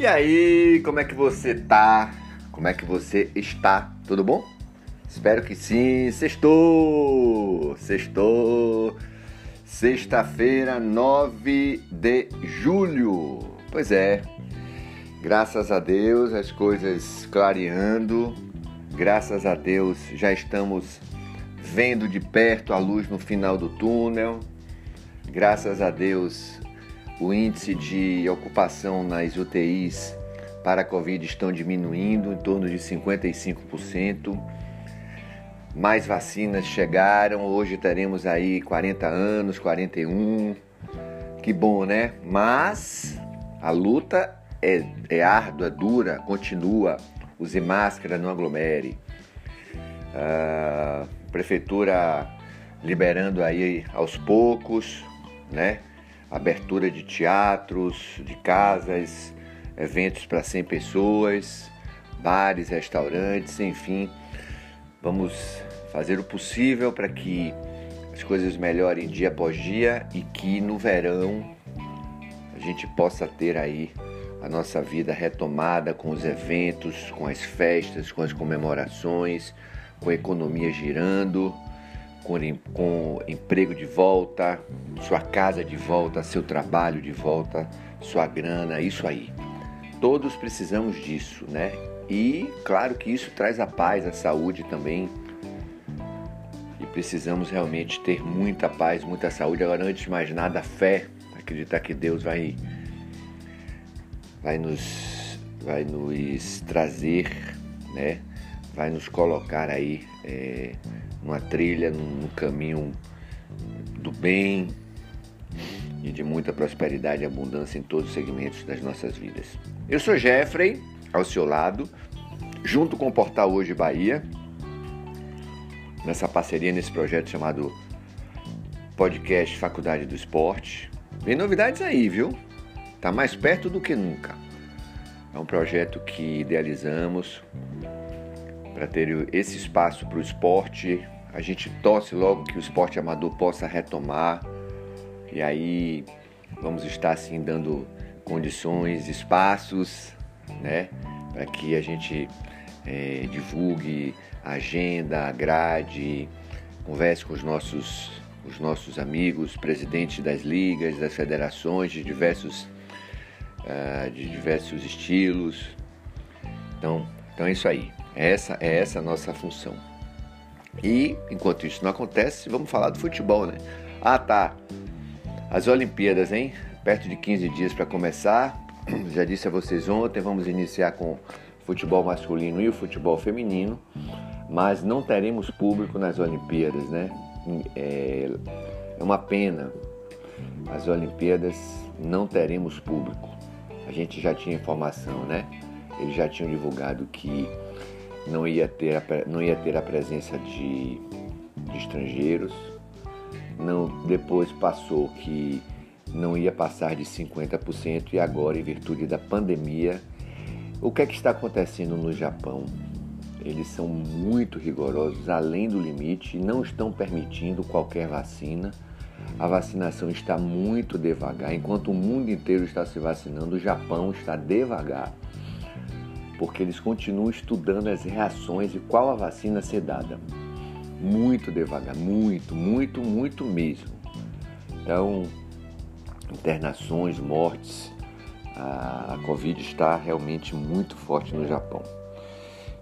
E aí, como é que você tá? Como é que você está? Tudo bom? Espero que sim. Sextou! Sextou! Sexta-feira, 9 de julho. Pois é, graças a Deus as coisas clareando. Graças a Deus já estamos vendo de perto a luz no final do túnel. Graças a Deus o índice de ocupação nas UTIs para a Covid estão diminuindo em torno de 55%. Mais vacinas chegaram, hoje teremos aí 40 anos, 41. Que bom, né? Mas a luta é, é árdua, dura, continua. Use máscara, não aglomere. A prefeitura liberando aí aos poucos, né? Abertura de teatros, de casas, eventos para 100 pessoas, bares, restaurantes, enfim. Vamos fazer o possível para que as coisas melhorem dia após dia e que no verão a gente possa ter aí a nossa vida retomada com os eventos, com as festas, com as comemorações, com a economia girando com, com emprego de volta, sua casa de volta, seu trabalho de volta, sua grana, isso aí. Todos precisamos disso, né? E claro que isso traz a paz, a saúde também. E precisamos realmente ter muita paz, muita saúde. Agora, antes de mais nada, a fé, acreditar que Deus vai, vai, nos, vai nos trazer, né? Vai nos colocar aí. É, numa trilha, num caminho do bem e de muita prosperidade e abundância em todos os segmentos das nossas vidas. Eu sou Jeffrey, ao seu lado, junto com o Portal Hoje Bahia, nessa parceria, nesse projeto chamado Podcast Faculdade do Esporte. Vem novidades aí, viu? Tá mais perto do que nunca. É um projeto que idealizamos para ter esse espaço para o esporte. A gente torce logo que o esporte amador possa retomar e aí vamos estar assim dando condições, espaços, né, para que a gente é, divulgue agenda, grade, converse com os nossos os nossos amigos, presidentes das ligas, das federações de diversos uh, de diversos estilos. Então, então é isso aí. Essa é essa a nossa função. E enquanto isso não acontece, vamos falar do futebol, né? Ah, tá. As Olimpíadas, hein? Perto de 15 dias para começar. Já disse a vocês ontem, vamos iniciar com futebol masculino e o futebol feminino, mas não teremos público nas Olimpíadas, né? É, é uma pena. As Olimpíadas não teremos público. A gente já tinha informação, né? Eles já tinham divulgado que não ia ter a, não ia ter a presença de, de estrangeiros. Não, depois passou que não ia passar de 50% e agora, em virtude da pandemia, o que é que está acontecendo no Japão? Eles são muito rigorosos, além do limite, não estão permitindo qualquer vacina. A vacinação está muito devagar. Enquanto o mundo inteiro está se vacinando, o Japão está devagar porque eles continuam estudando as reações e qual a vacina ser dada. Muito devagar, muito, muito, muito mesmo. Então, internações, mortes, a, Covid está realmente muito forte no Japão.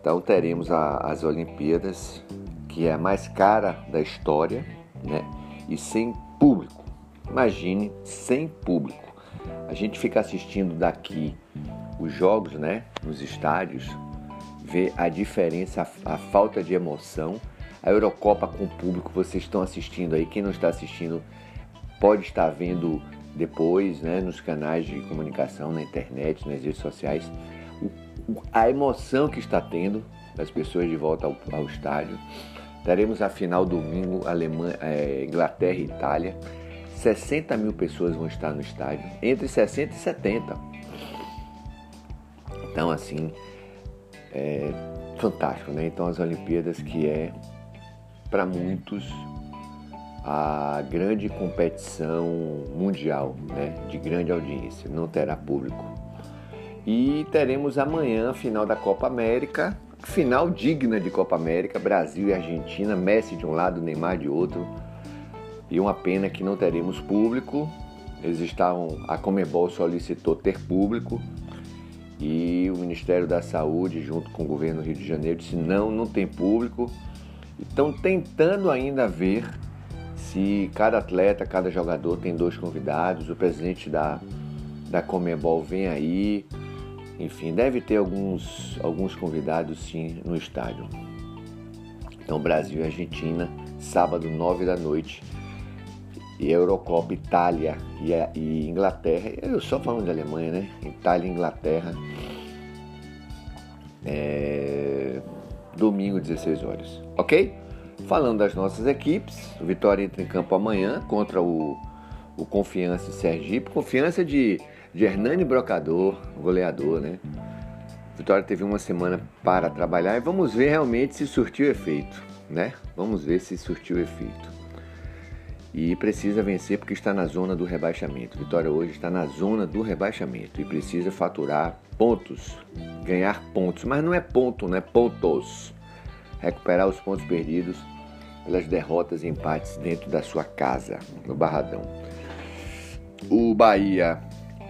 Então teremos a, as Olimpíadas, que é a mais cara da história, né? E sem público. Imagine sem público. A gente fica assistindo daqui os jogos, né, nos estádios, ver a diferença, a, a, falta de emoção. A Eurocopa com o público, vocês estão assistindo aí, quem não está assistindo pode estar vendo depois, né, nos canais de comunicação, na internet, nas redes sociais, o, a emoção que está tendo das pessoas de volta ao, ao estádio. Teremos a final domingo, Alemanha, é, Inglaterra e Itália. 60 mil pessoas vão estar no estádio, entre 60 e 70. Então, assim, é fantástico, né? Então, as Olimpíadas, que é, para muitos, a grande competição mundial, né? De grande audiência, não terá público. E teremos amanhã a final da Copa América, final digna de Copa América, Brasil e Argentina, Messi de um lado, Neymar de outro. E uma pena que não teremos público. Eles estavam, a Comebol solicitou ter público e o Ministério da Saúde, junto com o governo do Rio de Janeiro, disse não, não tem público. Estão tentando ainda ver se cada atleta, cada jogador tem dois convidados. O presidente da, da Comebol vem aí. Enfim, deve ter alguns, alguns convidados sim no estádio. Então, Brasil e Argentina, sábado, nove da noite. E Eurocopa, Itália e, e Inglaterra. Eu só falando de Alemanha, né? Itália e Inglaterra. É... Domingo, 16 horas. Ok? Falando das nossas equipes, o Vitória entra em campo amanhã contra o, o Confiança Sergipe. Confiança de de Hernani Brocador, goleador, né? Vitória teve uma semana para trabalhar e vamos ver realmente se surtiu efeito, né? Vamos ver se surtiu efeito. E precisa vencer porque está na zona do rebaixamento. Vitória hoje está na zona do rebaixamento e precisa faturar pontos, ganhar pontos, mas não é ponto, né? Pontos. Recuperar os pontos perdidos pelas derrotas e empates dentro da sua casa, no Barradão. O Bahia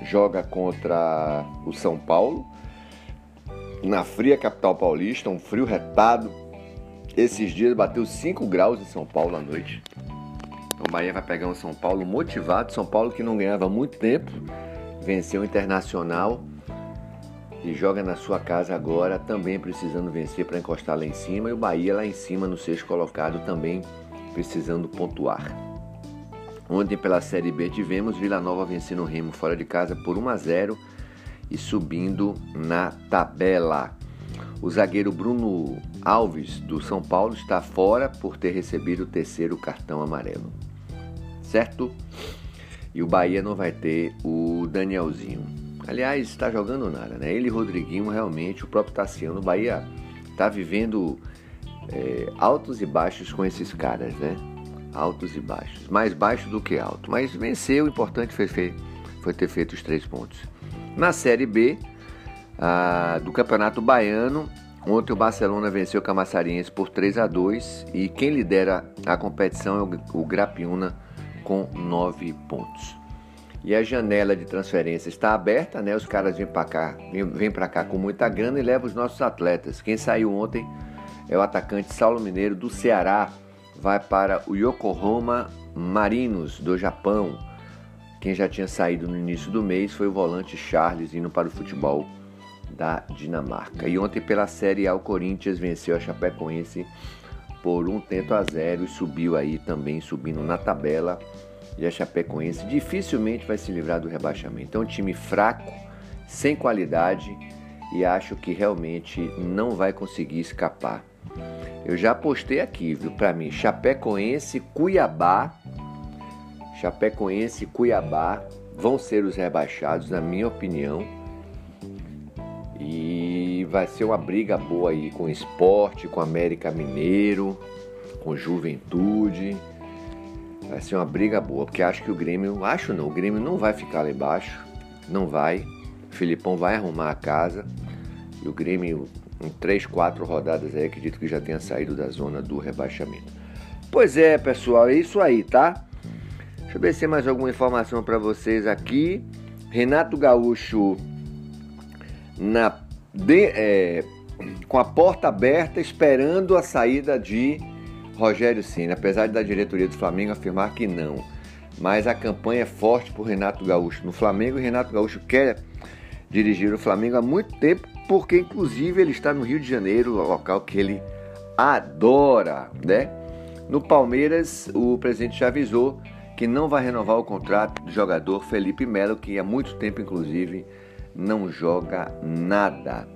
joga contra o São Paulo, na fria capital paulista, um frio retado. Esses dias bateu 5 graus em São Paulo à noite. O Bahia vai pegar um São Paulo motivado, São Paulo que não ganhava muito tempo, venceu o Internacional e joga na sua casa agora, também precisando vencer para encostar lá em cima, e o Bahia lá em cima no sexto colocado também precisando pontuar. Ontem, pela Série B, tivemos Vila Nova vencendo o Remo fora de casa por 1 a 0 e subindo na tabela. O zagueiro Bruno Alves, do São Paulo, está fora por ter recebido o terceiro cartão amarelo. Certo? E o Bahia não vai ter o Danielzinho. Aliás, está jogando nada, né? Ele e Rodriguinho, realmente, o próprio Tassiano, o Bahia está vivendo é, altos e baixos com esses caras, né? altos e baixos. Mais baixo do que alto. Mas venceu, o importante foi, foi ter feito os três pontos. Na Série B a, do Campeonato Baiano, ontem o Barcelona venceu o Camaçariense por 3 a 2 e quem lidera a competição é o, Grapiúna com 9 pontos. E a janela de transferência está aberta, né? Os caras vêm para cá, vêm para cá com muita grana e levam os nossos atletas. Quem saiu ontem é o atacante Saulo Mineiro do Ceará, vai para o Yokohama Marinos do Japão. Quem já tinha saído no início do mês foi o volante Charles indo para o futebol da Dinamarca. E ontem pela Série A o Corinthians venceu a Chapecoense por um tento a zero e subiu aí também subindo na tabela. E a Chapecoense dificilmente vai se livrar do rebaixamento. É um time fraco, sem qualidade e acho que realmente não vai conseguir escapar eu já postei aqui, viu, para mim, Chapecoense, Cuiabá, Chapecoense Cuiabá vão ser os rebaixados, na minha opinião. E vai ser uma briga boa aí com o esporte, com América Mineiro, com Juventude. Vai ser uma briga boa, porque acho que o Grêmio, acho não, o Grêmio não vai ficar lá embaixo, não vai. O Filipão vai arrumar a casa e o Grêmio em três, quatro rodadas aí, acredito que já tenha saído da zona do rebaixamento. Pois é, pessoal, é isso aí, tá? Deixa eu ver se tem mais alguma informação para vocês aqui. Renato Gaúcho na de, é, com a porta aberta esperando a saída de Rogério Ceni, apesar da diretoria do Flamengo afirmar que não. Mas a campanha é forte por Renato Gaúcho no Flamengo e Renato Gaúcho quer dirigir o Flamengo há muito tempo porque inclusive ele está no Rio de Janeiro, local que ele adora, né? No Palmeiras, o presidente já avisou que não vai renovar o contrato do jogador Felipe Melo, que há muito tempo, inclusive, não joga nada.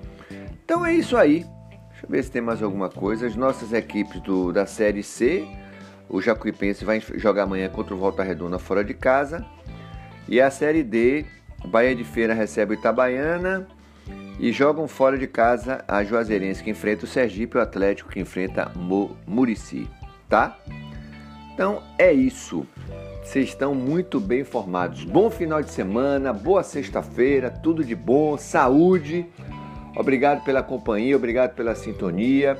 Então é isso aí. Deixa eu ver se tem mais alguma coisa. As nossas equipes do, da Série C, o Jacuipense vai jogar amanhã contra o Volta Redonda fora de casa. E a Série D, Bahia de Feira recebe o Itabaiana e jogam fora de casa a Juazeirense que enfrenta o Sergipe e o Atlético que enfrenta Murici, tá? Então é isso. Vocês estão muito bem informados. Bom final de semana, boa sexta-feira, tudo de bom, saúde. Obrigado pela companhia, obrigado pela sintonia.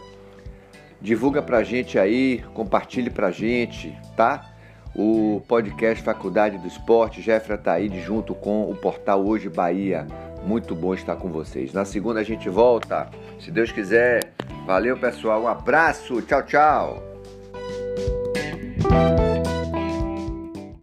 Divulga pra gente aí, compartilhe pra gente, tá? O podcast Faculdade do Esporte, Jeffra Taíde, junto com o portal Hoje Bahia. Muito bom estar com vocês. Na segunda a gente volta, se Deus quiser. Valeu, pessoal. Um abraço. Tchau, tchau.